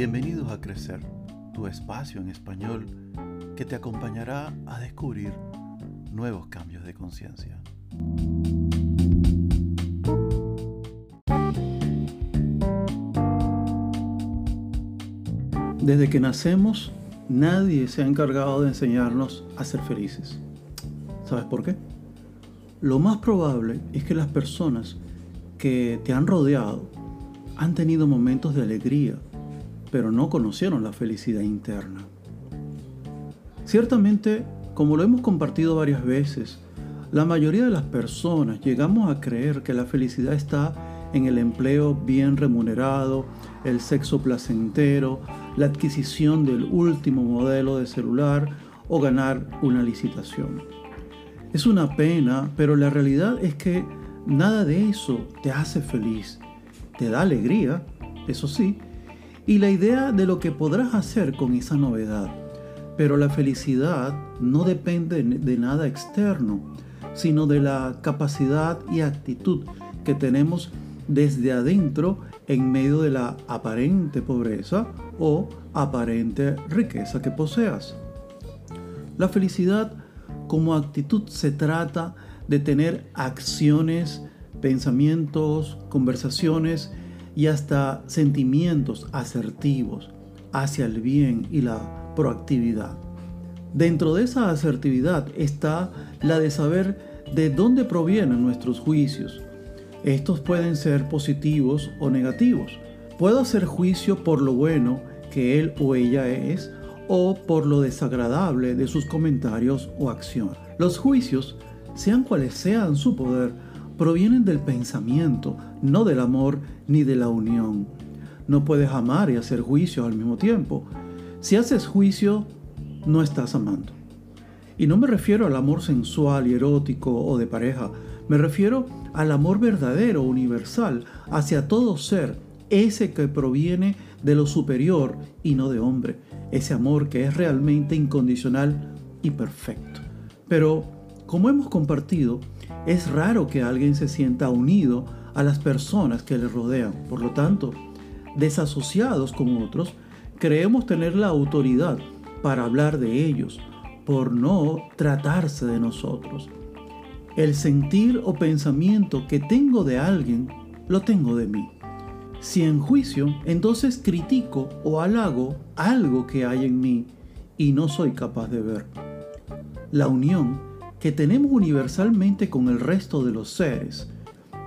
Bienvenidos a Crecer, tu espacio en español que te acompañará a descubrir nuevos cambios de conciencia. Desde que nacemos, nadie se ha encargado de enseñarnos a ser felices. ¿Sabes por qué? Lo más probable es que las personas que te han rodeado han tenido momentos de alegría, pero no conocieron la felicidad interna. Ciertamente, como lo hemos compartido varias veces, la mayoría de las personas llegamos a creer que la felicidad está en el empleo bien remunerado, el sexo placentero, la adquisición del último modelo de celular o ganar una licitación. Es una pena, pero la realidad es que nada de eso te hace feliz. Te da alegría, eso sí, y la idea de lo que podrás hacer con esa novedad. Pero la felicidad no depende de nada externo, sino de la capacidad y actitud que tenemos desde adentro en medio de la aparente pobreza o aparente riqueza que poseas. La felicidad como actitud se trata de tener acciones, pensamientos, conversaciones y hasta sentimientos asertivos hacia el bien y la proactividad. Dentro de esa asertividad está la de saber de dónde provienen nuestros juicios. Estos pueden ser positivos o negativos. Puedo hacer juicio por lo bueno que él o ella es o por lo desagradable de sus comentarios o acciones. Los juicios, sean cuales sean su poder, provienen del pensamiento, no del amor ni de la unión. No puedes amar y hacer juicio al mismo tiempo. Si haces juicio, no estás amando. Y no me refiero al amor sensual y erótico o de pareja, me refiero al amor verdadero, universal, hacia todo ser, ese que proviene de lo superior y no de hombre, ese amor que es realmente incondicional y perfecto. Pero, como hemos compartido, es raro que alguien se sienta unido a las personas que le rodean. Por lo tanto, desasociados con otros, creemos tener la autoridad para hablar de ellos, por no tratarse de nosotros. El sentir o pensamiento que tengo de alguien, lo tengo de mí. Si en juicio, entonces critico o halago algo que hay en mí y no soy capaz de ver. La unión que tenemos universalmente con el resto de los seres,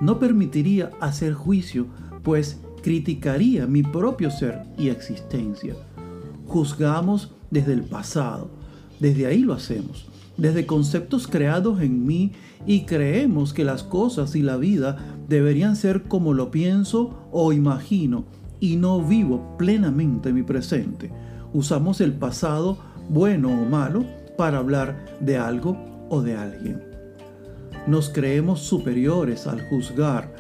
no permitiría hacer juicio, pues criticaría mi propio ser y existencia. Juzgamos desde el pasado, desde ahí lo hacemos, desde conceptos creados en mí y creemos que las cosas y la vida deberían ser como lo pienso o imagino y no vivo plenamente mi presente. Usamos el pasado, bueno o malo, para hablar de algo o de alguien. Nos creemos superiores al juzgar,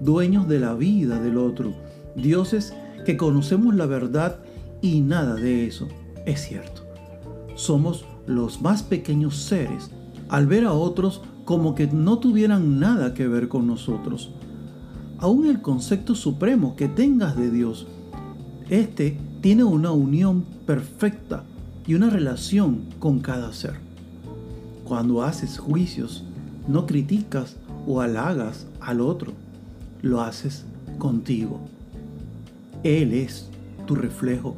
dueños de la vida del otro, dioses que conocemos la verdad y nada de eso es cierto. Somos los más pequeños seres al ver a otros como que no tuvieran nada que ver con nosotros. Aún el concepto supremo que tengas de Dios, este tiene una unión perfecta y una relación con cada ser. Cuando haces juicios, no criticas o halagas al otro, lo haces contigo. Él es tu reflejo.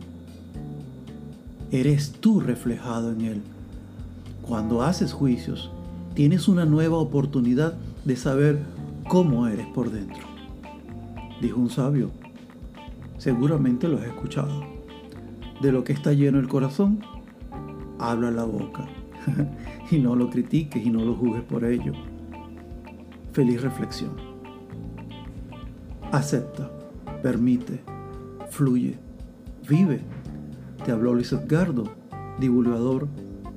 Eres tú reflejado en Él. Cuando haces juicios, tienes una nueva oportunidad de saber cómo eres por dentro. Dijo un sabio, seguramente lo has escuchado. De lo que está lleno el corazón, habla la boca. y no lo critiques y no lo juzgues por ello. Feliz reflexión. Acepta, permite, fluye, vive. Te habló Luis Edgardo, divulgador,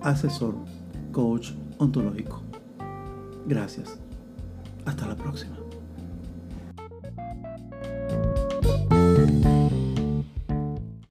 asesor, coach ontológico. Gracias. Hasta la próxima.